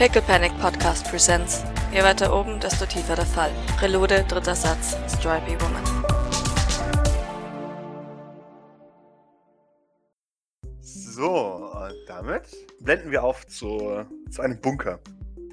Pickle Panic Podcast Presents. Je weiter oben, desto tiefer der Fall. Prelude, dritter Satz, Stripey Woman. So, und damit blenden wir auf zu, zu einem Bunker.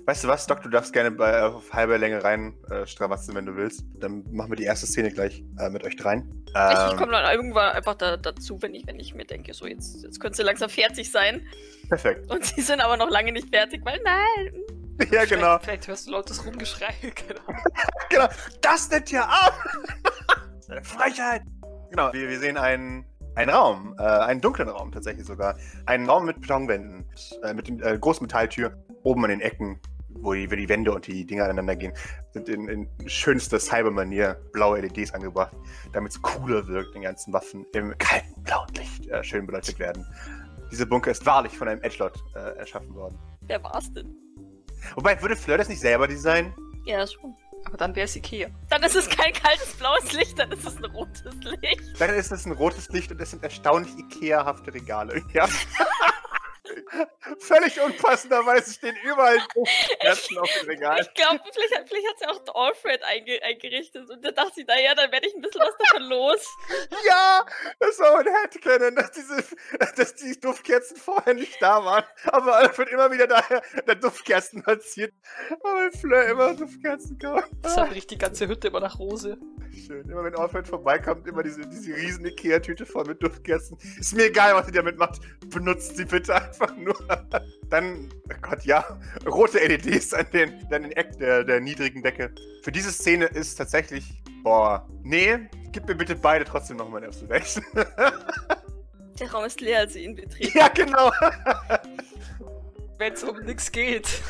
Weißt du was, Doc, du darfst gerne bei, auf halber Länge rein äh, stravatzen, wenn du willst. Dann machen wir die erste Szene gleich äh, mit euch dreien. Ich, Ähm, ich komme dann irgendwann einfach da, dazu, wenn ich, wenn ich mir denke, so jetzt, jetzt könnte sie langsam fertig sein. Perfekt. Und sie sind aber noch lange nicht fertig, weil nein. Ja, genau. Vielleicht, vielleicht hörst du lautes Rumgeschrei. Genau. genau. Das nennt ja ab! Frechheit! Genau, wir, wir sehen einen, einen Raum, äh, einen dunklen Raum tatsächlich sogar. Einen Raum mit Betonwänden, äh, mit einer äh, großen Metalltür, oben an den Ecken, wo die, wo die Wände und die Dinger aneinander gehen, sind in, in schönster Cybermanier blaue LEDs angebracht, damit es cooler wirkt, den ganzen Waffen im kalten blauen Licht äh, schön beleuchtet werden. Dieser Bunker ist wahrlich von einem Edgelord äh, erschaffen worden. Wer war's denn? Wobei, würde Fleur das nicht selber designen? Ja, schon. Aber dann wäre es Ikea. Dann ist es kein kaltes blaues Licht, dann ist es ein rotes Licht. Dann ist es ein rotes Licht und es sind erstaunlich Ikea-hafte Regale. Ja. Völlig unpassenderweise stehen überall Kerzen auf den Regalen. Ich glaube, vielleicht, hat- vielleicht hat sie auch Alfred einge eingerichtet und da dachte sie, naja, dann werde ich ein bisschen was davon los. Ja, das war mein Headcanon, dass, diese, dass die Duftkerzen vorher nicht da waren. Aber Alfred immer wieder daher der Duftkerzen platziert. Weil Fleur immer Duftkerzen kauft. Deshalb riecht die ganze Hütte immer nach Rose. Schön. Immer wenn Alfred vorbeikommt, immer diese, diese riesen Ikea-Tüte voll mit Duftkerzen. Ist mir egal, was ihr damit macht. Benutzt sie bitte einfach nur. Dann, oh Gott, ja, rote LEDs an den, an den Eck der, der niedrigen Decke. Für diese Szene ist tatsächlich, boah, nee, gib mir bitte beide trotzdem nochmal eine Observation. Der Raum ist leer, als sie ihn betreten. ja, genau. Wenn es um nichts geht.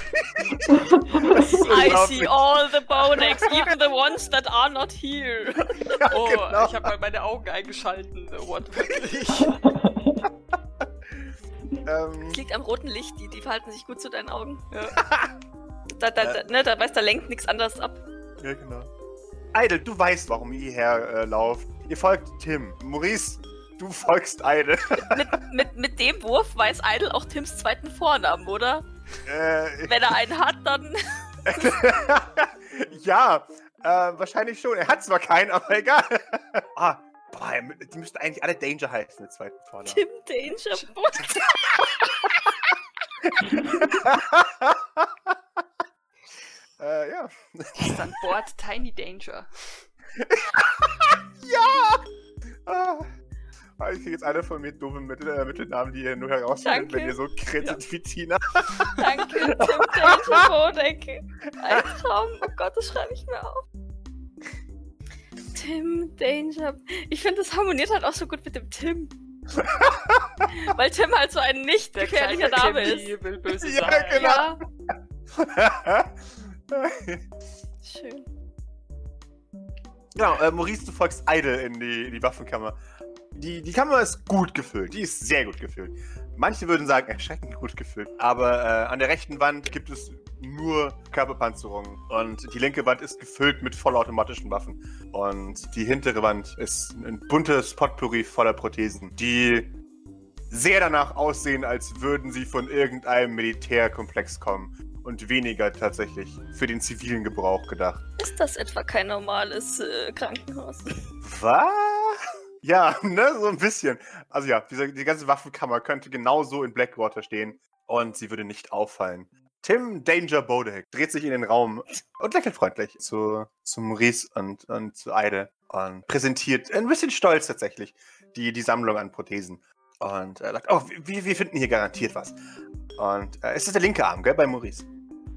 I see all the Bonex, even the ones that are not here. Ja, Oh, genau. ich habe mal meine Augen eingeschalten. Wortwörtlich. ähm, Es liegt am roten Licht, die, die verhalten sich gut zu deinen Augen. Ja. Da, da, da, ne, da, weißt, da lenkt nichts anderes ab. ja, genau. Idle, du weißt, warum ihr hierher äh, lauft. Ihr folgt Tim. Maurice, du folgst Idle. Mit, mit, mit dem Wurf weiß Idle auch Tims zweiten Vornamen, oder? äh, Wenn er einen hat, dann. ja, äh, wahrscheinlich schon. Er hat zwar keinen, aber egal. ah, boah, die müssten eigentlich alle Danger heißen, der zweiten Vornamen. Tim Danger. äh, ja. ist an Bord Tiny Danger. Ja! Ah. Ah, Ich kriege jetzt alle von mir doofe Mittel, äh, Mittelnamen, die ihr nur herausfindet, wenn ihr so krittet wie Tina. Danke, Tim Danger Bodek. Ein Traum. Oh Gott, das schreibe ich mir auf. Tim Danger. Ich finde, das harmoniert halt auch so gut mit dem Tim. Weil Tim halt so ein nicht Der gefährlicher Name ist. will böse Ja, sein. genau. Ja, schön. Genau, äh, Maurice, du folgst Idle in die, in die Waffenkammer. Die, die Kammer ist gut gefüllt. Die ist sehr gut gefüllt. Manche würden sagen, erschreckend gut gefüllt. Aber äh, an der rechten Wand gibt es nur Körperpanzerungen. Und die linke Wand ist gefüllt mit vollautomatischen Waffen. Und die hintere Wand ist ein buntes Potpourri voller Prothesen, die sehr danach aussehen, als würden sie von irgendeinem Militärkomplex kommen. Und weniger tatsächlich für den zivilen Gebrauch gedacht. Ist das etwa kein normales äh, Krankenhaus? Was? Ja, ne, so ein bisschen. Also ja, diese, die ganze Waffenkammer könnte genauso in Blackwater stehen und sie würde nicht auffallen. Tim Danger Bodek dreht sich in den Raum und lächelt freundlich zu, zu Maurice und, und zu Eide und präsentiert ein bisschen stolz tatsächlich die, die Sammlung an Prothesen. Und er sagt, oh, wir, wir finden hier garantiert was. Und äh, es ist der linke Arm, gell, bei Maurice.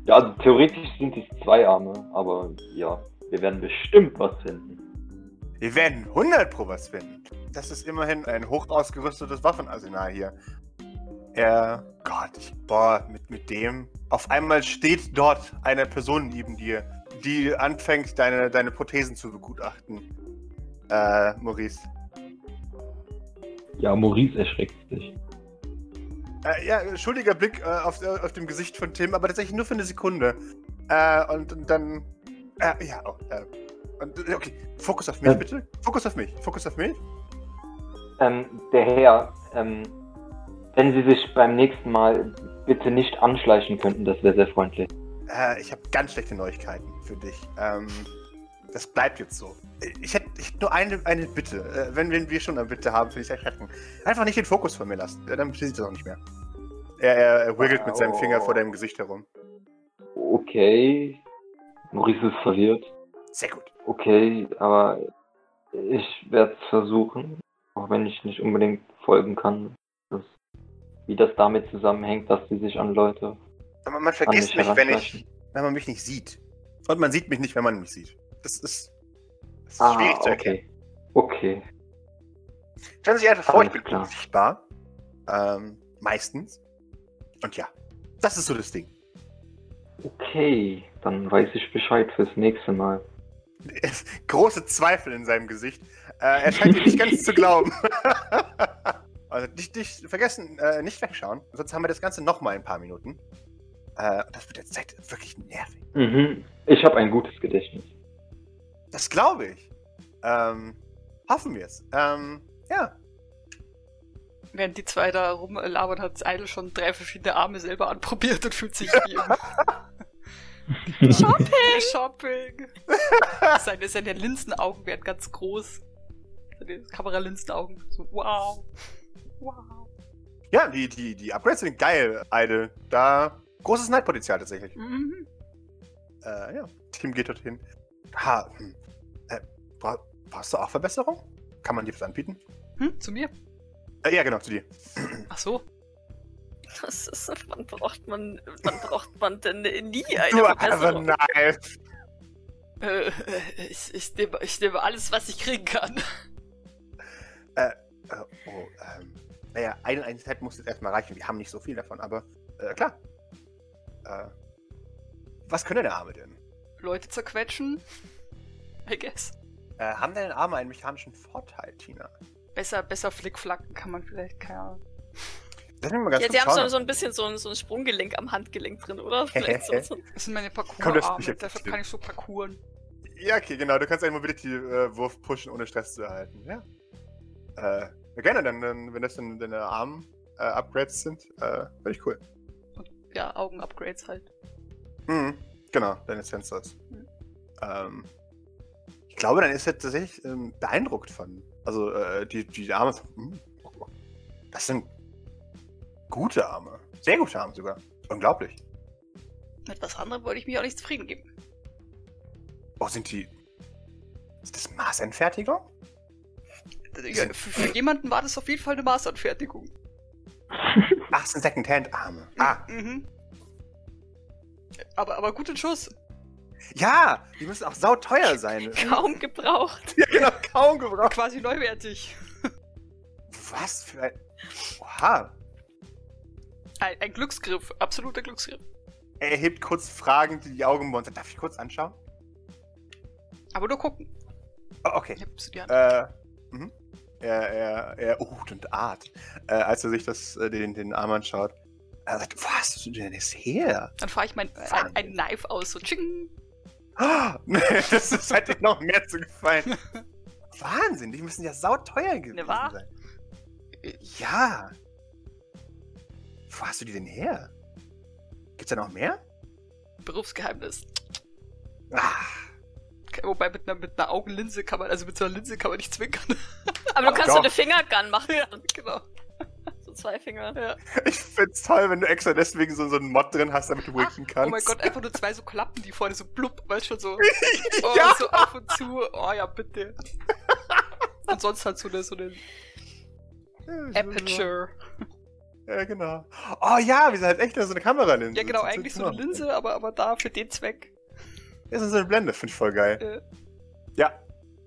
Ja, also theoretisch sind es zwei Arme, aber ja, wir werden bestimmt was finden. Wir werden 100 Pro was finden. Das ist immerhin ein hoch ausgerüstetes Waffenarsenal hier. Er. Gott, ich. Boah, mit, mit dem. Auf einmal steht dort eine Person neben dir, die anfängt, deine, deine Prothesen zu begutachten. Äh, Maurice. Ja, Maurice erschreckt sich. Äh, ja, schuldiger Blick äh, auf, äh, auf dem Gesicht von Tim, aber tatsächlich nur für eine Sekunde. Äh, und, und dann. Äh, ja, oh, äh, okay, Fokus auf mich, Ja. bitte. Fokus auf mich. Fokus auf mich. Ähm, der Herr, ähm, wenn Sie sich beim nächsten Mal bitte nicht anschleichen könnten, das wäre sehr freundlich. Äh, ich habe ganz schlechte Neuigkeiten für dich. Ähm, das bleibt jetzt so. Ich hätte hätt nur eine, eine Bitte. Äh, wenn, wenn wir schon eine Bitte haben, finde ich echt retten. Einfach nicht den Fokus von mir lassen. Dann sieht das auch nicht mehr. Er, er, er wiggelt mit seinem Finger vor deinem Gesicht herum. Okay. Maurice ist verwirrt. Sehr gut. Okay, aber ich werde es versuchen, auch wenn ich nicht unbedingt folgen kann, dass, wie das damit zusammenhängt, dass sie sich an Leute. Aber man vergisst mich wenn, ich, wenn man mich nicht sieht. Und man sieht mich nicht, wenn man mich sieht. Das ist, das ist Ah, schwierig zu erkennen. okay. Okay. Stellen Sie sich einfach vor, ich bin klar. unsichtbar. Ähm, meistens. Und ja, das ist so das Ding. Okay, dann weiß ich Bescheid fürs nächste Mal. Große Zweifel in seinem Gesicht. Äh, er scheint dir nicht ganz zu glauben. also nicht, nicht vergessen, äh, nicht wegschauen. Sonst haben wir das Ganze noch mal ein paar Minuten. Äh, das wird jetzt Zeit wirklich nervig. Mhm. Ich habe ein gutes Gedächtnis. Das glaube ich. Ähm, hoffen wir es. Ähm, ja. Während die zwei da rumlabern, hat Idle schon drei verschiedene Arme selber anprobiert und fühlt sich wie im Shopping! Shopping! Seine, seine Linsenaugen werden ganz groß. Seine Kameralinsenaugen. So, wow. Wow. Ja, die, die, die Upgrades sind geil, Idle. Da großes Neidpotenzial tatsächlich. Mhm. Äh, ja, Team geht dorthin. Ha, hm. äh, bra brauchst du auch Verbesserung? Kann man dir was anbieten? Hm, zu mir? Äh, ja, genau, zu dir. Ach so. Das ist, wann braucht man, wann braucht man denn nie eine Du aber Verbesserung? nein. Äh, äh, ich, ich, nehme, ich nehme alles, was ich kriegen kann. Äh, oh, ähm, naja, eine Einheit muss jetzt erstmal reichen. Wir haben nicht so viel davon, aber äh, klar. Äh, was können deine Arme denn? Leute zerquetschen. I guess. Äh, haben deine Arme einen mechanischen Vorteil, Tina? Besser, besser flickflacken kann man vielleicht, keine Ahnung. Mich mal ganz Ja, die haben so, so ein bisschen so ein, so ein Sprunggelenk am Handgelenk drin, oder? Vielleicht so, so. Das sind meine Komm, das Parcours-Arme, deshalb kann ich so parcouren. Ja, okay, genau. Du kannst einen Mobility-Wurf pushen, ohne Stress zu erhalten. Ja. Äh, ja, gerne, dann, dann, wenn das dann deine Arm-Upgrades sind, äh, finde ich cool. Ja, Augen-Upgrades halt. Mhm, genau, deine Sensors. Mhm. Ähm, ich glaube, dann ist er tatsächlich ähm, beeindruckt von. Also, äh, die, die Arme. Hm, das sind gute Arme. Sehr gute Arme sogar. Unglaublich. Mit was anderem wollte ich mich auch nicht zufrieden geben. Oh, sind die. Ist das Maßanfertigung? Ja, für, für jemanden war das auf jeden Fall eine Maßanfertigung. Ach, sind Second-Hand-Arme. Ah, Mhm. Aber, aber guten Schuss. ja, die müssen auch sauteuer sein. Kaum gebraucht. ja, genau, kaum gebraucht. Quasi neuwertig. Was für ein. Oha. Ein, ein Glücksgriff, absoluter Glücksgriff. Er hebt kurz fragend die Augen und sagt, darf ich kurz anschauen? Aber nur gucken. Oh, okay. Ich hab's dir Äh, mhm. Er, er, er uht und art, äh, als er sich das, äh, den, den Arm anschaut. Er sagt, wo hast du denn das her? Dann fahre ich mein ein, ein Knife aus, so tsching. Ah, das ist halt dir noch mehr zu gefallen. Wahnsinn, die müssen ja sauteuer gewesen Ne, wahr? sein. Ja. Wo hast du die denn her? Gibt's da noch mehr? Berufsgeheimnis. Ah, Wobei mit einer, mit einer Augenlinse kann man, also mit so einer Linse kann man nicht zwinkern. Aber du Ach, kannst doch. so eine Fingergun machen. ja, genau. So zwei Finger. Ja. ich find's toll, wenn du extra deswegen so, so einen Mod drin hast, damit du winken kannst. Oh mein Gott, einfach nur zwei so Klappen, die vorne so blub, weißt schon so. Oh, Ja. so auf und zu. Oh ja, bitte. Und sonst halt so eine, so eine Aperture. Ja, genau. Oh ja, wir sind halt echt so eine Kameralinse. Ja, genau, eigentlich so eine Linse, aber, aber da für den Zweck. Das ist so eine Blende, finde ich voll geil. Äh, Ja,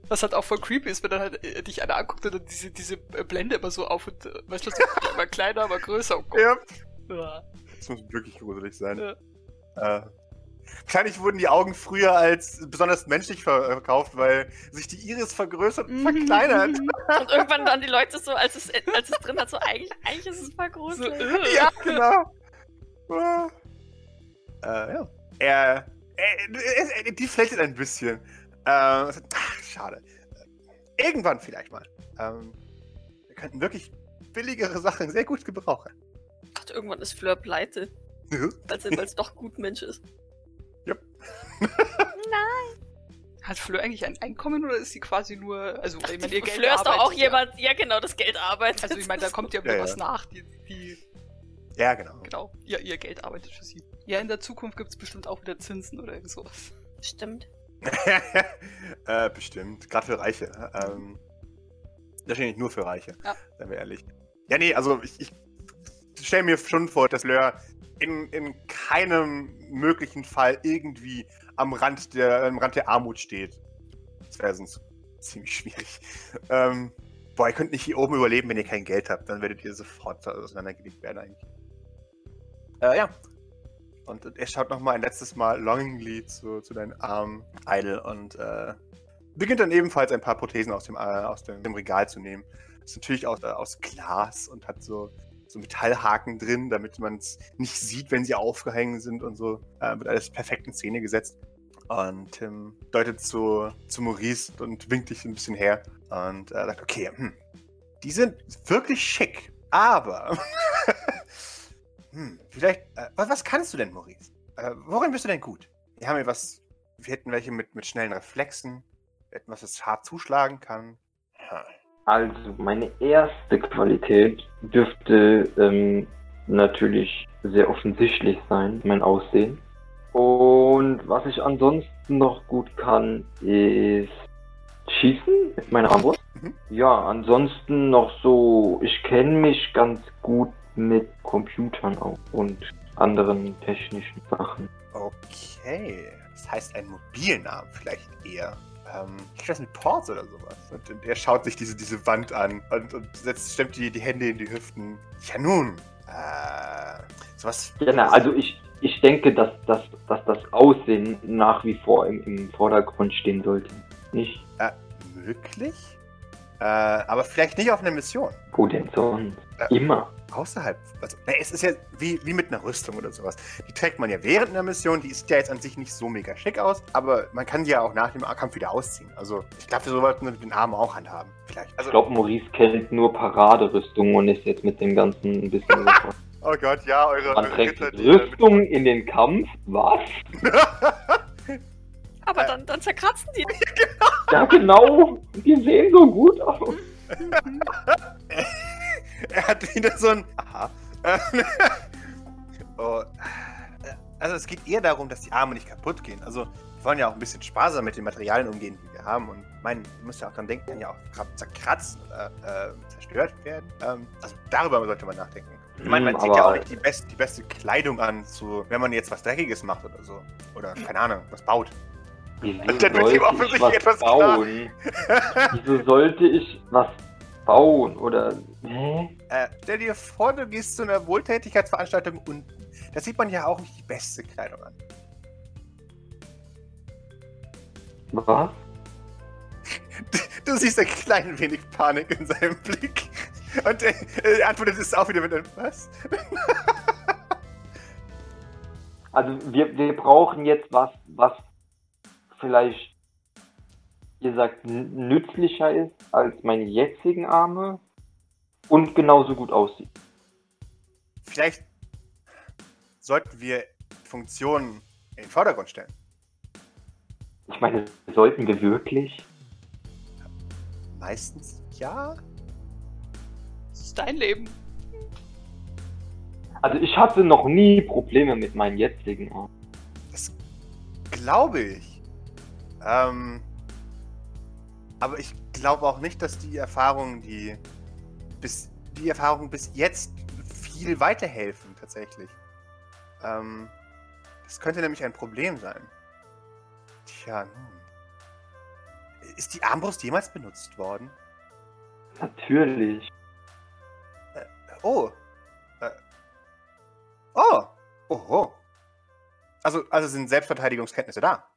Was halt auch voll creepy ist, wenn dann halt äh, dich einer anguckt und dann diese, diese äh, Blende immer so auf und, äh, weißt du, immer kleiner, aber größer. Oh Gott. ja. Ja. Das muss wirklich gruselig sein. Ja. Äh, wahrscheinlich wurden die Augen früher als besonders menschlich ver- verkauft, weil sich die Iris vergrößert und verkleinert. Und irgendwann dann die Leute so, als es, als es drin hat, so eigentlich, eigentlich ist es voll So, äh. Ja, genau. Ah. Äh, ja. Er, er, er, die flächelt ein bisschen. Äh, ach, schade. Irgendwann vielleicht mal. Ähm, wir könnten wirklich billigere Sachen sehr gut gebrauchen. Gott, irgendwann ist Fleur pleite. Weil es doch gut Mensch ist. Nein. Hat Fleur eigentlich ein Einkommen oder ist sie quasi nur. Also, ich meine, ihr Geld Fleur ist doch auch ja. jemand, ja genau, das Geld arbeitet. Also, ich meine, da kommt ja Ja, was ja. nach, die, die Ja, genau. genau, ihr, ihr Geld arbeitet für sie. Ja, in der Zukunft gibt es bestimmt auch wieder Zinsen oder irgend sowas. Stimmt. äh, bestimmt. Gerade für Reiche. Ähm, wahrscheinlich nur für Reiche. Ja. Seien wir ehrlich. Ja, nee, also ich, ich stelle mir schon vor, dass Lör in, in keinem möglichen Fall irgendwie am Rand der, am Rand der Armut steht. Das wäre sonst ziemlich schwierig. Ähm, boah, ihr könnt nicht hier oben überleben, wenn ihr kein Geld habt. Dann werdet ihr sofort auseinandergelegt werden eigentlich. Äh, ja. Und er schaut noch mal ein letztes Mal longingly zu, zu deinen Armen, Idle, und äh, beginnt dann ebenfalls ein paar Prothesen aus dem, äh, aus dem, dem Regal zu nehmen. Ist natürlich aus, äh, aus Glas und hat so, so Metallhaken drin, damit man es nicht sieht, wenn sie aufgehängt sind und so. Äh, wird alles perfekt in Szene gesetzt. Und Tim deutet zu, zu Maurice und winkt dich ein bisschen her und äh, sagt, okay, hm, die sind wirklich schick, aber hm, vielleicht, äh, was, was kannst du denn, Maurice? Äh, worin bist du denn gut? Wir haben hier was, wir hätten welche mit, mit schnellen Reflexen, wir hätten was, das hart zuschlagen kann. Hm. Also, meine erste Qualität dürfte ähm, natürlich sehr offensichtlich sein, mein Aussehen. Und was ich ansonsten noch gut kann, ist Schießen mit meiner Armbrust. Mhm. Ja, ansonsten noch so, ich kenne mich ganz gut mit Computern auch und anderen technischen Sachen. Okay, das heißt einen mobilen Arm vielleicht eher. Ähm, ich weiß mit Ports oder sowas. Und, und er schaut sich diese, diese Wand an und, und setzt, stemmt die, die Hände in die Hüften. Ja nun, äh, sowas. Genau, also ich, ich denke, dass, dass, dass das Aussehen nach wie vor im, im Vordergrund stehen sollte. Nicht? Äh, möglich? Äh, aber vielleicht nicht auf einer Mission. Wo denn sonst? Äh, Immer. Außerhalb. Also, na, es ist ja wie, wie mit einer Rüstung oder sowas. Die trägt man ja während einer Mission. Die sieht ja jetzt an sich nicht so mega schick aus. Aber man kann die ja auch nach dem Kampf wieder ausziehen. Also, ich glaube, wir sollten den Arm auch handhaben. Vielleicht. Also, Ich glaube, Maurice kennt nur Paraderüstung und ist jetzt mit dem Ganzen ein bisschen oh Gott, ja, eure, Man eure trägt Ritter, die, äh, Rüstung in den Kampf? Was? Aber Äh. dann, dann zerkratzen die. Ja, genau. Die sehen so gut aus. er hat wieder so ein. Aha. oh. Also es geht eher darum, dass die Arme nicht kaputt gehen. Also wir wollen ja auch ein bisschen sparsam mit den Materialien umgehen, die wir haben. Und ich meine, ihr müsst ja auch dran denken, kann ja auch zerkratzt oder äh, zerstört werden. Ähm, also darüber sollte man nachdenken. Ich meine, man Hm, zieht ja auch nicht die, best, die beste Kleidung an, zu, wenn man jetzt was Dreckiges macht oder so. Oder, keine Ahnung, was baut. Wieso Dann wird ihm sollte ich offensichtlich was etwas bauen? Wieso sollte ich was bauen? Oder. Hä? Äh, stell dir vor, du gehst zu einer Wohltätigkeitsveranstaltung unten. Da sieht man ja auch nicht die beste Kleidung an. Was? Du siehst ein klein wenig Panik in seinem Blick. Und er äh, antwortet es auch wieder mit einem Was? Also wir, wir brauchen jetzt was, was vielleicht, wie gesagt, nützlicher ist als meine jetzigen Arme und genauso gut aussieht. Vielleicht sollten wir Funktionen in den Vordergrund stellen. Ich meine, sollten wir wirklich? Meistens ja. Das ist dein Leben. Also ich hatte noch nie Probleme mit meinen jetzigen Armen. Das glaube ich. Ähm, aber ich glaube auch nicht, dass die Erfahrungen, die bis die Erfahrungen bis jetzt viel weiterhelfen tatsächlich. Ähm, das könnte nämlich ein Problem sein. Tja, nun. Ist die Armbrust jemals benutzt worden? Natürlich. Oh. Äh. Oh. Oho. Also, also sind Selbstverteidigungskenntnisse da.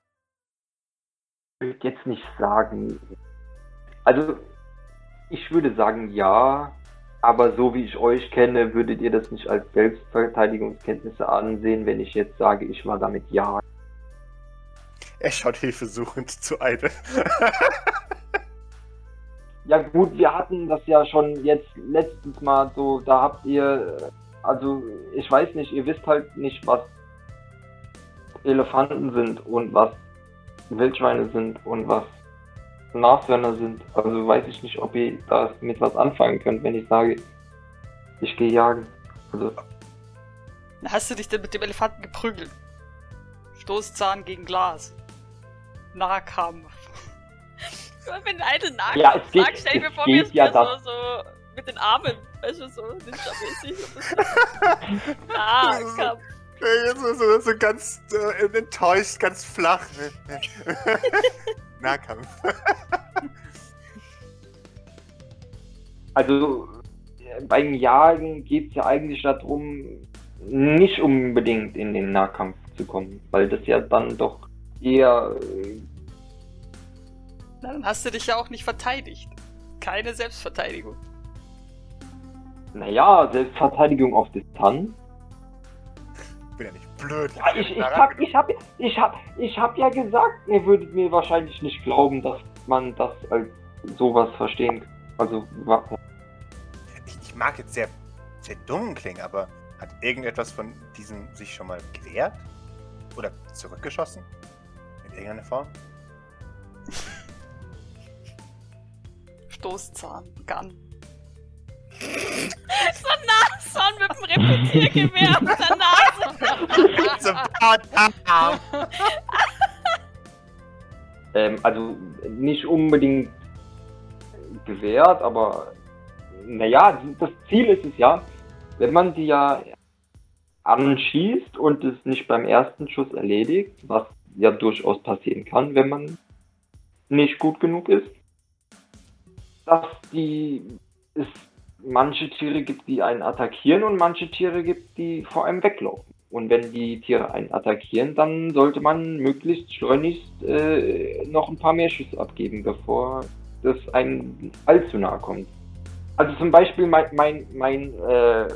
Ich würde jetzt nicht sagen. Also, ich würde sagen ja, aber so wie ich euch kenne, würdet ihr das nicht als Selbstverteidigungskenntnisse ansehen, wenn ich jetzt sage, ich war damit ja. Er schaut hilfesuchend zu Eide. Ja gut, wir hatten das ja schon jetzt letztens mal so, da habt ihr also ich weiß nicht, ihr wisst halt nicht, was Elefanten sind und was Wildschweine sind und was Nashörner sind. Also weiß ich nicht, ob ihr da mit was anfangen könnt, wenn ich sage, ich gehe jagen. Also, Hast du dich denn mit dem Elefanten geprügelt? Stoßzahn gegen Glas. Nahkampf. Wenn eine Nagel Ja, es geht- sagt, stell ich mir es vor, wie geht es ja mir so, so mit den Armen, weißt du, so ninja-mäßig. und das- Äh, So, so, ganz äh, enttäuscht, ganz flach. Nahkampf. also beim Jagen geht es ja eigentlich darum, nicht unbedingt in den Nahkampf zu kommen, weil das ja dann doch eher äh, Na, dann hast du dich ja auch nicht verteidigt. Keine Selbstverteidigung. Naja, Selbstverteidigung auf Distanz. Ich bin ja nicht blöd. Ja, ich, ich, hab, ich, hab, ich, hab, ich hab ja gesagt, ihr würdet mir wahrscheinlich nicht glauben, dass man das als sowas verstehen kann. Also, wa- ich, ich mag jetzt sehr, sehr dumm klingen, aber hat irgendetwas von diesem sich schon mal gewehrt? Oder zurückgeschossen? In irgendeiner Form? Stoßzahn, Gun. So ein Nashorn mit dem Repetiergewehr auf ähm, also nicht unbedingt gewährt, aber naja, das Ziel ist es ja, wenn man die ja anschießt und es nicht beim ersten Schuss erledigt, was ja durchaus passieren kann, wenn man nicht gut genug ist, dass die es manche Tiere gibt, die einen attackieren und manche Tiere gibt, die vor einem weglaufen. Und wenn die Tiere einen attackieren, dann sollte man möglichst schleunigst äh, noch ein paar mehr Schüsse abgeben, bevor das einem allzu nahe kommt. Also zum Beispiel mein, mein, mein äh,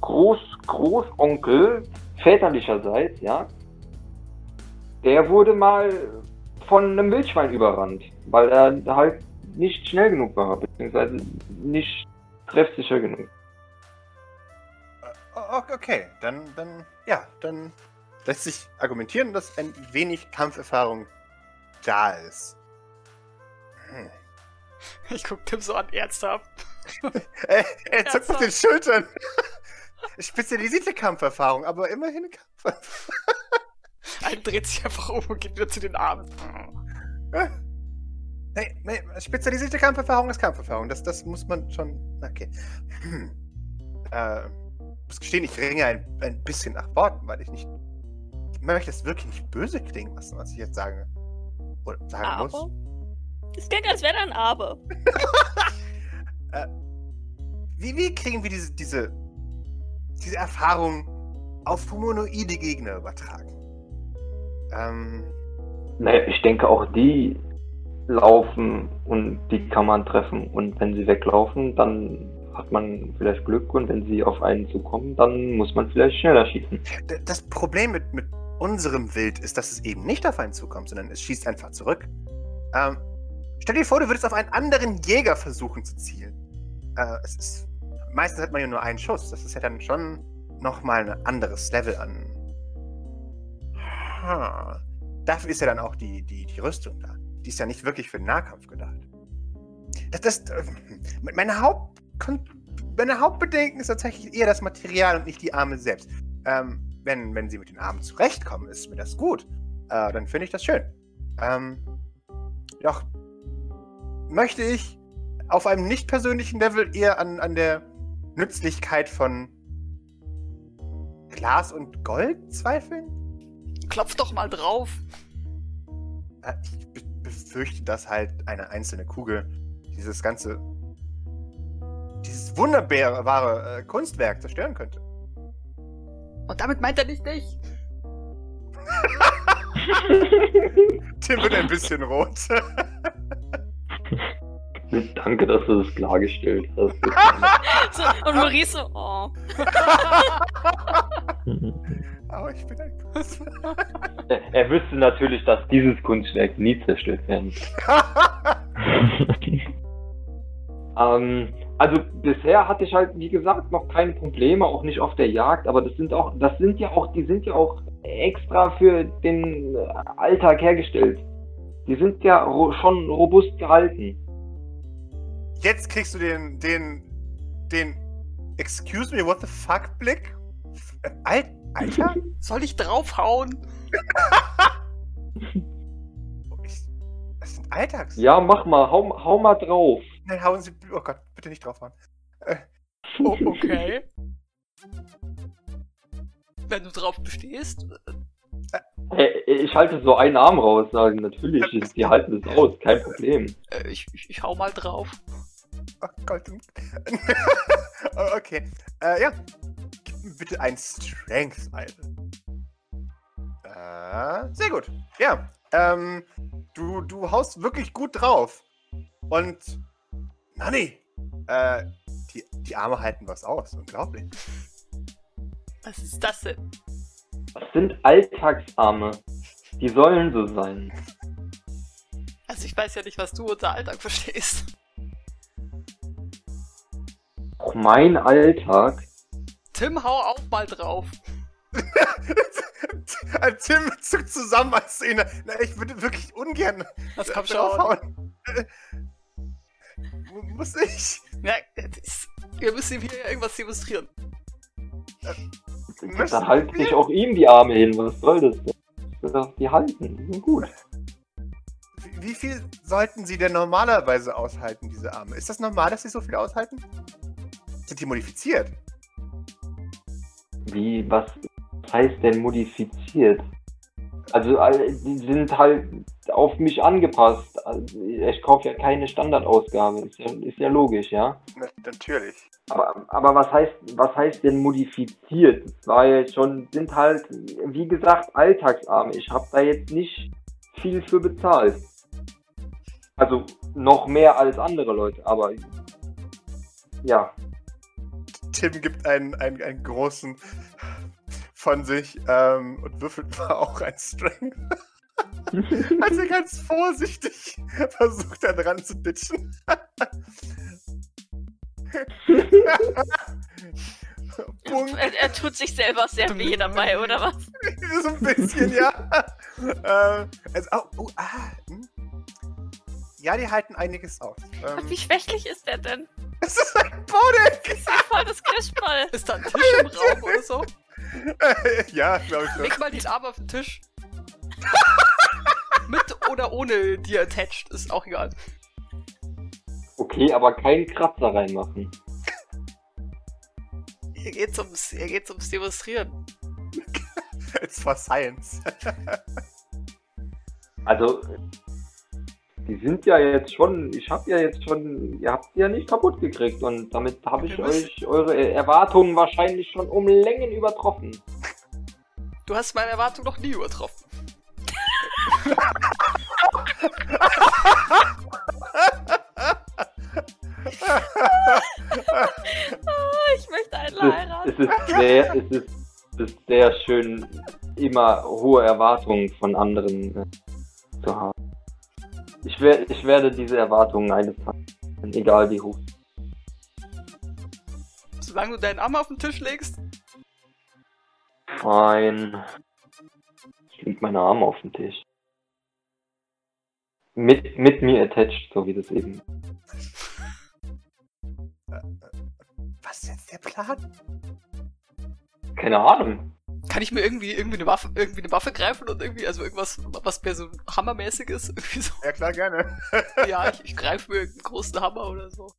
Groß, Großonkel väterlicherseits, ja, der wurde mal von einem Wildschwein überrannt, weil er halt nicht schnell genug war, beziehungsweise nicht treffsicher genug. Okay, dann, dann, ja, dann lässt sich argumentieren, dass ein wenig Kampferfahrung da ist. Hm. Ich guck Tim so an, ernsthaft. Er, er zuckt mit den Schultern. Spezialisierte Kampferfahrung, aber immerhin Kampferfahrung. Ein dreht sich einfach um und geht wieder zu den Armen. Nee, nee, spezialisierte Kampferfahrung ist Kampferfahrung. Das, das muss man schon. Okay. Hm. Äh, muss gestehen, ich ringe ein, ein bisschen nach Worten, weil ich nicht. Ich möchte es wirklich nicht böse klingen lassen, was ich jetzt sage. Oder sagen Aber? muss. Es klingt, als wäre ein Aber. Wie, wie kriegen wir diese, diese, diese Erfahrung auf humanoide Gegner übertragen? Ähm, Naja, ich denke auch die laufen und die kann man treffen und wenn sie weglaufen, dann hat man vielleicht Glück und wenn sie auf einen zukommen, dann muss man vielleicht schneller schießen. das Problem mit, mit unserem Wild ist, dass es eben nicht auf einen zukommt, sondern es schießt einfach zurück. Ähm, stell dir vor, du würdest auf einen anderen Jäger versuchen zu zielen. Äh, es ist, meistens hat man ja nur einen Schuss. Das ist ja dann schon nochmal ein anderes Level an. Ha. Dafür ist ja dann auch die, die, die Rüstung da. Die ist ja nicht wirklich für den Nahkampf gedacht. Das, das, äh, meine, Haupt, meine Hauptbedenken ist tatsächlich eher das Material und nicht die Arme selbst. Ähm, wenn, wenn sie mit den Armen zurechtkommen, ist mir das gut. Äh, dann finde ich das schön. Ähm, doch möchte ich auf einem nicht persönlichen Level eher an, an der Nützlichkeit von Glas und Gold zweifeln? Klopf doch mal drauf. Äh, ich be befürchte, dass halt eine einzelne Kugel dieses ganze, dieses wunderbare äh, Kunstwerk zerstören könnte. Und damit meint er nicht dich. Tim wird ein bisschen rot. Danke, dass du das klargestellt hast. So, und Maurice so, oh. Aber ich bin ein Kunstwerk. er, er wüsste natürlich, dass dieses Kunstwerk nie zerstört werden. Ähm, Also bisher hatte ich halt, wie gesagt, noch keine Probleme, auch nicht auf der Jagd, aber das sind auch, das sind ja auch, die sind ja auch extra für den Alltag hergestellt. Die sind ja ro schon robust gehalten. Jetzt kriegst du den, den, den, excuse me, what the fuck Blick? Alt, Alter? Soll ich draufhauen? Ich, das sind Alltags. Ja, mach mal, hau, hau mal drauf. Nein, hauen Sie, oh Gott, bitte nicht draufhauen. Oh, okay. Wenn du drauf bestehst. Hey, ich halte so einen Arm raus, sagen natürlich, die- die halten das aus, kein Problem. Äh, ich, ich, ich hau mal drauf. Oh Gott. Okay. Äh, ja. Gib mir bitte ein Strength, Alter. Äh, sehr gut. Ja. Ähm, du, du haust wirklich gut drauf. Und. Nani! Äh, die, die Arme halten was aus. Unglaublich. Was ist das denn? Das sind Alltagsarme. Die sollen so sein. Also ich weiß ja nicht, was du unter Alltag verstehst. Auch mein Alltag. Tim, hau auch mal drauf. Tim zuckt zusammen, als du ihn. Na, ich würde wirklich ungern Das kommt schon. draufhauen. Muss ich? Ja, das, wir müssen ihm hier irgendwas demonstrieren. Müssen Da halten wir? sich auch ihm die Arme hin. Was soll das denn? Die halten, die sind gut. Wie- viel sollten sie denn normalerweise aushalten, diese Arme? Ist das normal, dass sie so viel aushalten? Sind die modifiziert? Wie, was heißt denn modifiziert? Also, die sind halt auf mich angepasst. Also, ich kaufe ja keine Standardausgabe. Ist ja, ist ja logisch, ja. Na, natürlich. Aber, aber was heißt, was heißt denn modifiziert? Das war ja schon, sind halt, wie gesagt, Alltagsarme. Ich habe da jetzt nicht viel für bezahlt. Also noch mehr als andere Leute, aber ja. Tim gibt einen, einen, einen großen von sich ähm, und würfelt mal auch ein Strength. als er ganz vorsichtig versucht, da dran zu ditchen. Er, er tut sich selber sehr weh dabei, oder was? so ein bisschen, ja. ähm, also, oh, oh, ah, hm. Ja, die halten einiges aus. Ähm, Wie schwächlich ist der denn? es ist ein Bodeck! Das ist voll das Christball. Ist da ein Tisch im Raum oder so? ja, glaube ich schon. Leg mal den Arm auf den Tisch. Mit oder ohne dir attached, ist auch egal. Okay, aber keinen Kratzer reinmachen. Hier geht's ums, hier geht's ums Demonstrieren. It's for science. Also, die sind ja jetzt schon, ich habe ja jetzt schon, ihr habt sie ja nicht kaputt gekriegt und damit habe ich euch eure Erwartungen wahrscheinlich schon um Längen übertroffen. Du hast meine Erwartung noch nie übertroffen. Ich möchte einen Es ist, heiraten. es ist sehr, es ist, es ist sehr schön, immer hohe Erwartungen von anderen äh, zu haben. Ich, wer, ich werde diese Erwartungen eines Tages, egal wie hoch. Solange du deinen Arm auf den Tisch legst, Fein. Ich leg meine Arme auf den Tisch. Mit, mit mir attached, so wie das eben. Was ist jetzt der Plan? Keine Ahnung. kann ich mir irgendwie, irgendwie eine Waffe, irgendwie eine Waffe greifen und irgendwie, also irgendwas, was mehr so hammermäßig ist. Irgendwie so. Ja, klar, gerne. Ja, ich, ich greife mir irgendeinen großen Hammer oder so.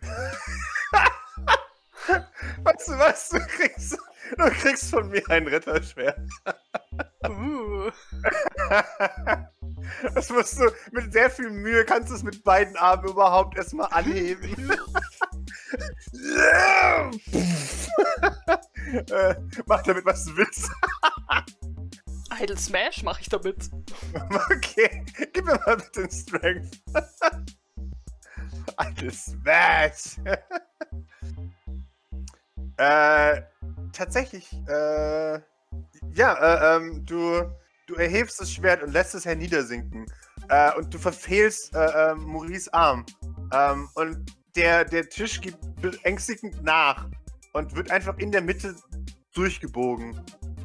Weißt du was? Du kriegst, du kriegst von mir ein Ritterschwert. Uh. Das musst du mit sehr viel Mühe kannst du es mit beiden Armen überhaupt erstmal anheben. äh, mach damit, was du willst. Idle Smash mache ich damit. Okay, gib mir mal bitte den Strength. Altes Smash. äh, tatsächlich, äh, ja, äh, ähm, du, du erhebst das Schwert und lässt es herniedersinken. Äh, und du verfehlst äh, äh, Maurice Arm. Ähm, und der, der Tisch gibt beängstigend nach und wird einfach in der Mitte durchgebogen,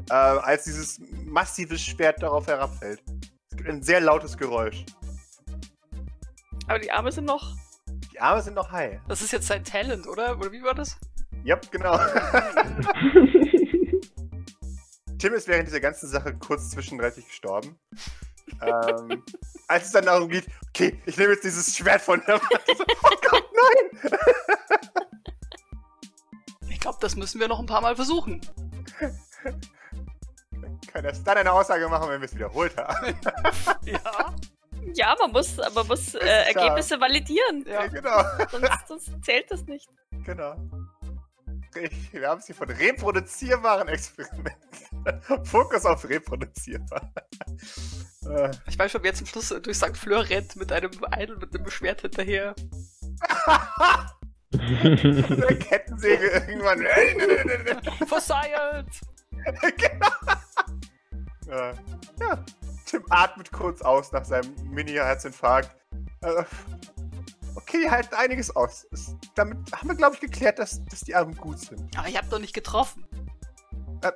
äh, als dieses massive Schwert darauf herabfällt. Es gibt ein sehr lautes Geräusch. Aber die Arme sind noch. Die Arme sind noch high. Das ist jetzt sein Talent, oder? Oder wie war das? Yep, genau. Tim ist während dieser ganzen Sache kurz zwischendreitig gestorben. ähm, als es dann darum geht, okay, ich nehme jetzt dieses Schwert von der Wand. So, oh Gott, nein! Ich glaube, das müssen wir noch ein paar Mal versuchen. Kann erst dann eine Aussage machen, wenn wir es wiederholt haben. Ja. Ja, man muss, man muss äh. Ergebnisse validieren. Ja. genau. Sonst, sonst zählt das nicht. Genau. Ich, wir haben es hier von reproduzierbaren Experimenten. Fokus auf reproduzierbar. Ich weiß schon, wer zum Schluss durch St. Fleur rennt mit einem Idol mit einem Schwert hinterher. Eine Kettensäge irgendwann. For Science! genau. Ja, Tim atmet kurz aus nach seinem Mini-Herzinfarkt. Äh, okay, die halten einiges aus. Damit haben wir, glaube ich, geklärt, dass, dass die Armen gut sind. Aber ich hab doch nicht getroffen. Äh,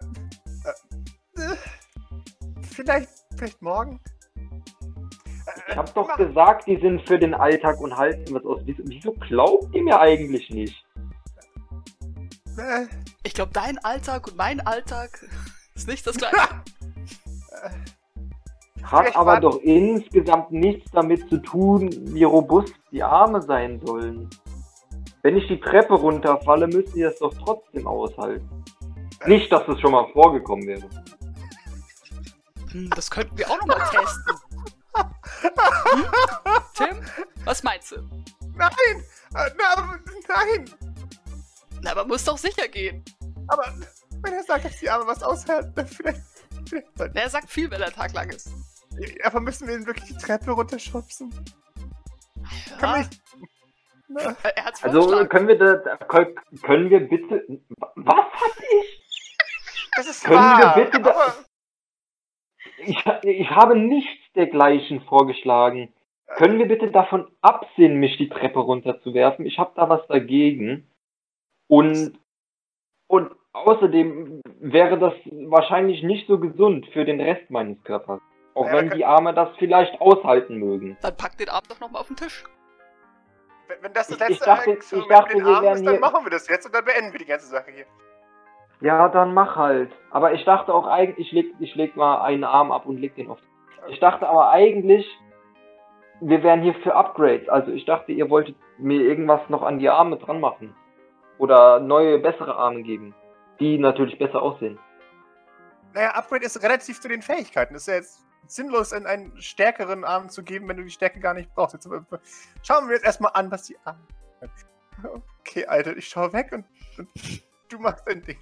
vielleicht, vielleicht morgen? Ich hab doch gesagt, die sind für den Alltag und halten was aus. Wieso, glaubt ihr mir eigentlich nicht? Äh, Ich glaube, dein Alltag und mein Alltag ist nicht das gleiche. Hat aber doch insgesamt nichts damit zu tun, wie robust die Arme sein sollen. Wenn ich die Treppe runterfalle, müssen die das doch trotzdem aushalten. Nicht, dass das schon mal vorgekommen wäre. Hm, das könnten wir auch noch mal testen. Hm? Tim, was meinst du? nein! Äh, na, nein! Na, aber muss doch sicher gehen. Aber wenn er sagt, dass die Arme was aushalten, dann vielleicht. er sagt viel, wenn der Tag lang ist. aber müssen wir ihn wirklich die Treppe runterschubsen? Kann Ja, man nicht. Na, äh, er hat's Also können wir da, da können- wir bitte. Was hat ich? das ist Können wahr, wir bitte da- Ich, ich habe nichts dergleichen vorgeschlagen. Können wir bitte davon absehen, mich die Treppe runterzuwerfen? Ich habe da was dagegen. Und, und außerdem wäre das wahrscheinlich nicht so gesund für den Rest meines Körpers. Auch Ja, wenn die Arme das vielleicht aushalten mögen. Dann pack den Arm doch noch mal auf den Tisch. wenn, wenn das das Ich- ich letzte dachte- ich dachte, mit den wären ist, dann hier- machen wir das jetzt und dann beenden wir die ganze Sache hier. Ja, dann mach halt. Aber ich dachte auch eigentlich, ich leg, ich leg mal einen Arm ab und leg den auf. Ich dachte aber eigentlich, wir wären hier für Upgrades. Also ich dachte, ihr wolltet mir irgendwas noch an die Arme dran machen. Oder neue, bessere Arme geben. Die natürlich besser aussehen. Naja, Upgrade ist relativ zu den Fähigkeiten. Es ist ja jetzt sinnlos, einen, einen stärkeren Arm zu geben, wenn du die Stärke gar nicht brauchst. Jetzt, äh, schauen wir jetzt erstmal an, was die Arme. Okay, Alter, ich schaue weg und, und du machst dein Ding.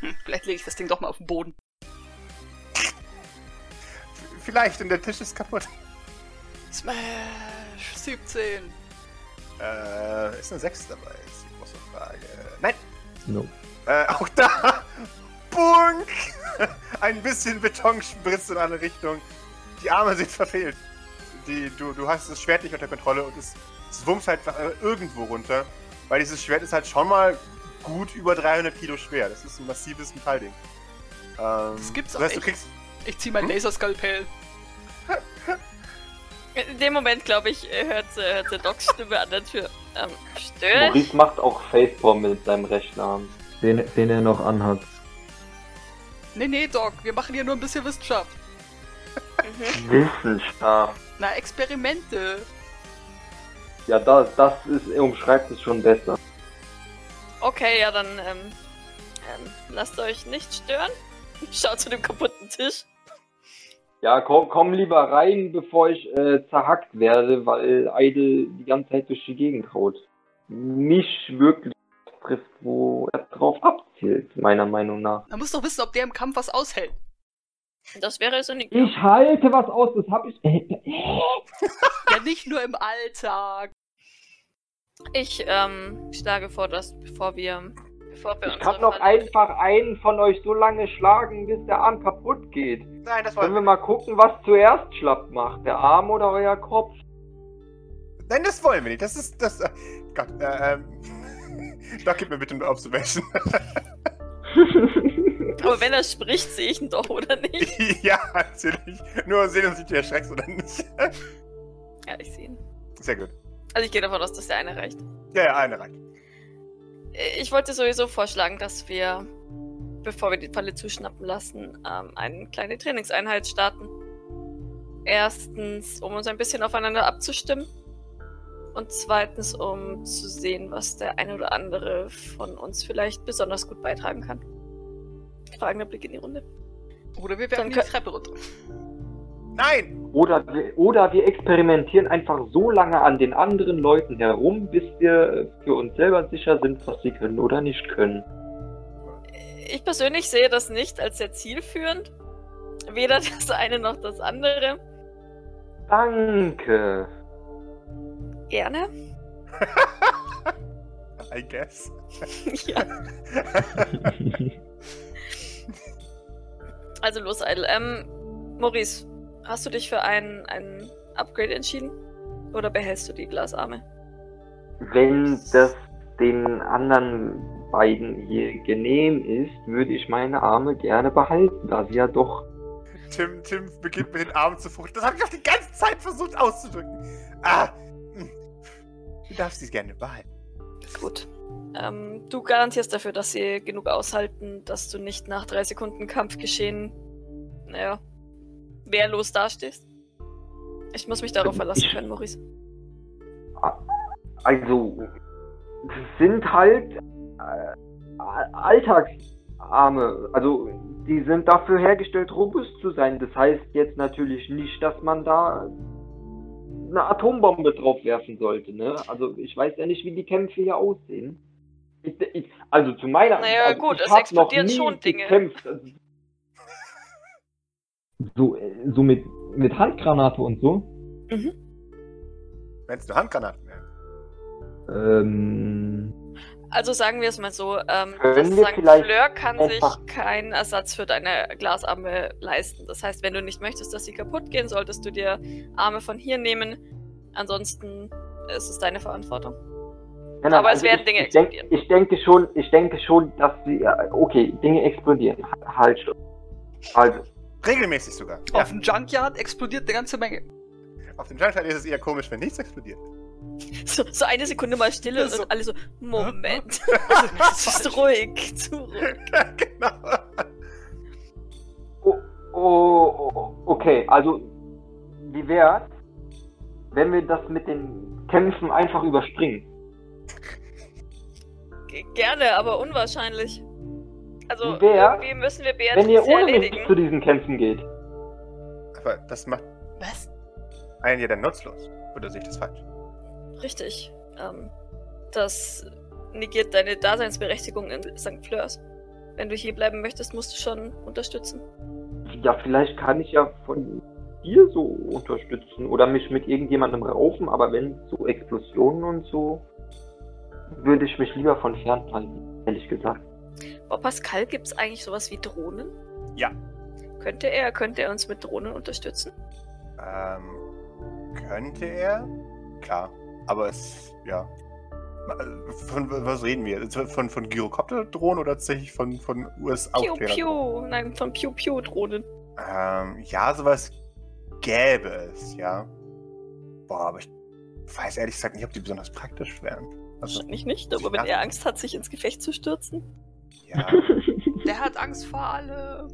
Hm, vielleicht lege ich das Ding doch mal auf den Boden. Vielleicht, und der Tisch ist kaputt. Smash 17. Äh, ist eine 6 dabei? Ist Frage. Nein, No. Äh, auch da. Bunk! Ein bisschen Beton spritzt in eine Richtung. Die Arme sind verfehlt. Die, du, du hast das Schwert nicht unter Kontrolle und es, es wummt halt äh, irgendwo runter. Weil dieses Schwert ist halt schon mal gut über 300 Kilo schwer. Das ist ein massives Metallding. Ähm, Das gibt's das auch heißt, du echt. kriegst. Ich zieh mein Laserskalpell. In dem Moment, glaube ich, äh, hört sie, hört sie Docs Stimme an der Tür. Ähm, störe ich? Maurice macht auch Facepalm mit seinem rechten Arm. Den, den er noch anhat. Nee, nee, Doc, wir machen hier nur ein bisschen Wissenschaft. Mhm. Wissenschaft. Na, Experimente. Ja, das, das ist, umschreibt es schon besser. Okay, ja, dann ähm, ähm, lasst euch nicht stören. Schaut zu dem kaputten Tisch. Ja, komm, komm lieber rein, bevor ich äh, zerhackt werde, weil Idle die ganze Zeit durch die Gegend haut. Nicht wirklich trifft, wo er drauf abzielt, meiner Meinung nach. Man muss doch wissen, ob der im Kampf was aushält. Das wäre so nicht. Ich halte was aus, das hab ich. Ja, nicht nur im Alltag. Ich ähm, schlage vor, dass bevor wir, bevor wir Ich kann doch Falle- einfach einen von euch so lange schlagen, bis der Arm kaputt geht. Nein, das Können wir wollen mal gucken, was zuerst schlapp macht? Der Arm oder euer Kopf? Nein, das wollen wir nicht. Das ist. Das, äh, Gott, äh, ähm. Doc, gib mir bitte eine Observation. Aber wenn er spricht, sehe ich ihn doch, oder nicht? ja, natürlich. Nur sehen uns nicht, du erschreckst oder nicht. Ja, ich sehe ihn. Sehr gut. Also ich gehe davon aus, dass der eine reicht. Ja, ja, eine reicht. Ich wollte sowieso vorschlagen, dass wir, bevor wir die Falle zuschnappen lassen, ähm, eine kleine Trainingseinheit starten. Erstens, um uns ein bisschen aufeinander abzustimmen. Und zweitens, um zu sehen, was der eine oder andere von uns vielleicht besonders gut beitragen kann. Fragender Blick in die Runde. Oder wir werden die Treppe runter. Nein! Oder, wir- oder wir experimentieren einfach so lange an den anderen Leuten herum, bis wir für uns selber sicher sind, was sie können oder nicht können. Ich persönlich sehe das nicht als sehr zielführend. Weder das eine noch das andere. Danke. Gerne. I guess. ja. Also los, Idle. Ähm, Maurice, hast du dich für ein, ein Upgrade entschieden? Oder behältst du die Glasarme? Wenn das den anderen beiden hier genehm ist, würde ich meine Arme gerne behalten, da sie ja doch. Tim, Tim beginnt mit den Armen zu fuchteln. Das habe ich auch die ganze Zeit versucht auszudrücken. Ah! hm. Du darfst sie gerne behalten. Gut. Ähm, du garantierst dafür, dass sie genug aushalten, dass du nicht nach drei Sekunden Kampfgeschehen, naja, wehrlos dastehst? Ich muss mich darauf verlassen Ich- können, Maurice. Also, sind halt Alltagsarme. Also, die sind dafür hergestellt, robust zu sein. Das heißt jetzt natürlich nicht, dass man da eine Atombombe drauf werfen sollte. Ne? Also, ich weiß ja nicht, wie die Kämpfe hier aussehen. Ich, ich, also zu meiner Naja, also gut, ich es explodieren schon Dinge. Gekämpft. Also, so, äh, so mit, mit Handgranate und so. Wenn es nur Handgranaten wären. Ähm, Also sagen wir es mal so, ähm, Können das wir St. vielleicht Fleur kann sich keinen Ersatz für deine Glasarme leisten. Das heißt, wenn du nicht möchtest, dass sie kaputt gehen, solltest du dir Arme von hier nehmen. Ansonsten ist es deine Verantwortung. Ja, nein, Aber es werden ich, Dinge ich denk, explodieren. ich denke schon, ich denke schon, dass sie, ja, okay, Dinge explodieren. Halt, stopp. Also, Regelmäßig sogar. Ja. Auf dem Junkyard explodiert eine ganze Menge. Auf dem Junkyard ist es eher komisch, wenn nichts explodiert. So, so eine Sekunde mal Stille So. und alle so, Moment. Es ist ruhig, zurück. genau. oh, oh, oh, okay, also, wie wär's, wenn wir das mit den Kämpfen einfach überspringen? G- Gerne, aber unwahrscheinlich. Also, Wie wär, irgendwie müssen wir wenn ihr Beatrice ohne mich erledigen. zu diesen Kämpfen geht. Aber das macht Was? einen ja dann nutzlos. Oder sehe ich das falsch? Richtig. Ähm, das negiert deine Daseinsberechtigung in St. Fleurs. Wenn du hier bleiben möchtest, musst du schon unterstützen. Ja, vielleicht kann ich ja von hier so unterstützen oder mich mit irgendjemandem raufen, aber wenn so Explosionen und so, würde ich mich lieber von fern halten, ehrlich gesagt. Bei Pascal gibt es eigentlich sowas wie Drohnen? Ja. Könnte er, könnte er uns mit Drohnen unterstützen? Ähm, könnte er? Klar. Aber es, ja. Von was reden wir? Von, von Gyrocopter-Drohnen oder tatsächlich von, von Piu US-Aufklärer? Piu, nein, von Piu Piu Drohnen. Ähm, ja, sowas gäbe es, ja. Boah, aber ich weiß ehrlich gesagt nicht, ob die besonders praktisch wären. Also, Wahrscheinlich nicht, aber wenn er Angst hat, sich ins Gefecht zu stürzen. ja. Der hat Angst vor allem.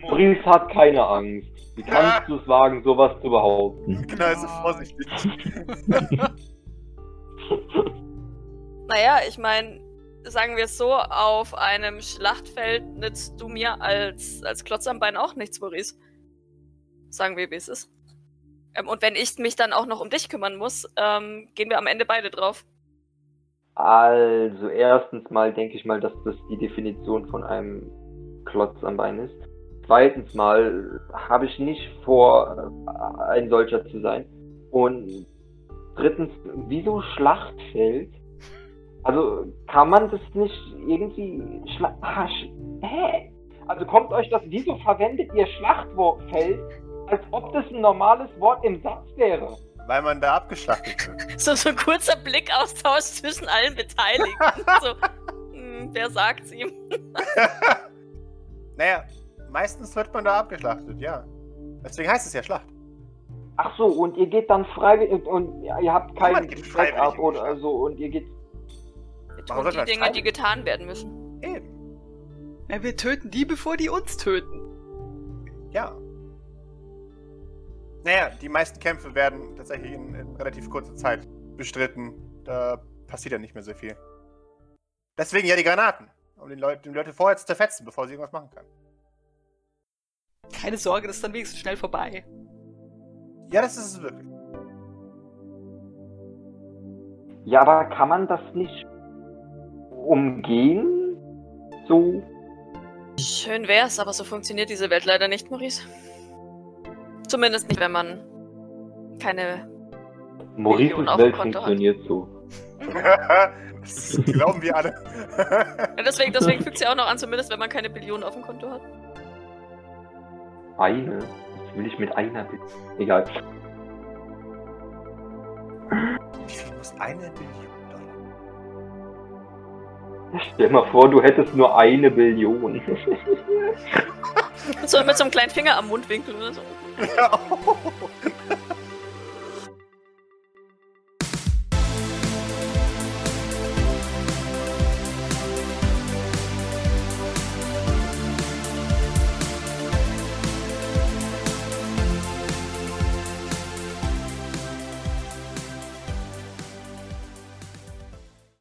Maurice hat keine Angst. Wie kannst du es wagen, sowas zu behaupten? genau, also vorsichtig. Naja, ich meine, sagen wir es so, auf einem Schlachtfeld nützt du mir als, als Klotz am Bein auch nichts, Maurice. Sagen wir, wie es ist. Ähm, und wenn ich mich dann auch noch um dich kümmern muss, ähm, gehen wir am Ende beide drauf. Also, erstens mal denke ich mal, dass das die Definition von einem Klotz am Bein ist. Zweitens mal habe ich nicht vor, äh, ein solcher zu sein. Und drittens, wieso Schlachtfeld? Also, kann man das nicht irgendwie Schla ah, sch Hä? Also kommt euch das, wieso verwendet ihr Schlachtfeld, als ob das ein normales Wort im Satz wäre? weil man da abgeschlachtet wird. So, so ein kurzer Blickaustausch zwischen allen Beteiligten. so, hm, wer sagt's ihm? Naja, meistens wird man da abgeschlachtet, ja. Deswegen heißt es ja Schlacht. Ach so, und ihr geht dann freiwillig und ihr habt keinen Backup die oder so und ihr geht. Wir Warum tun soll die Dinge, die getan werden müssen. Eben. Ja, wir töten die, bevor die uns töten. Ja. Naja, die meisten Kämpfe werden tatsächlich in, in relativ kurzer Zeit bestritten. Da passiert ja nicht mehr so viel. Deswegen ja die Granaten. Um den Leut, die Leute vorher zu zerfetzen, bevor sie irgendwas machen können. Keine Sorge, das ist dann wenigstens schnell vorbei. Ja, das ist es wirklich. Ja, aber kann man das nicht umgehen? So. Schön wär's, aber so funktioniert diese Welt leider nicht, Maurice. Zumindest nicht, wenn man keine. Maurices Million auf dem Welt Konto hat. funktioniert so. das glauben wir alle. Ja, deswegen, deswegen fügt sie auch noch an, zumindest wenn man keine Billionen auf dem Konto hat. Eine? Will ich mit einer bitte? Egal. Wie viel muss eine Billion Dollar? Stell mal vor, du hättest nur eine Billion. So mit so einem kleinen Finger am Mundwinkel oder so. Ja,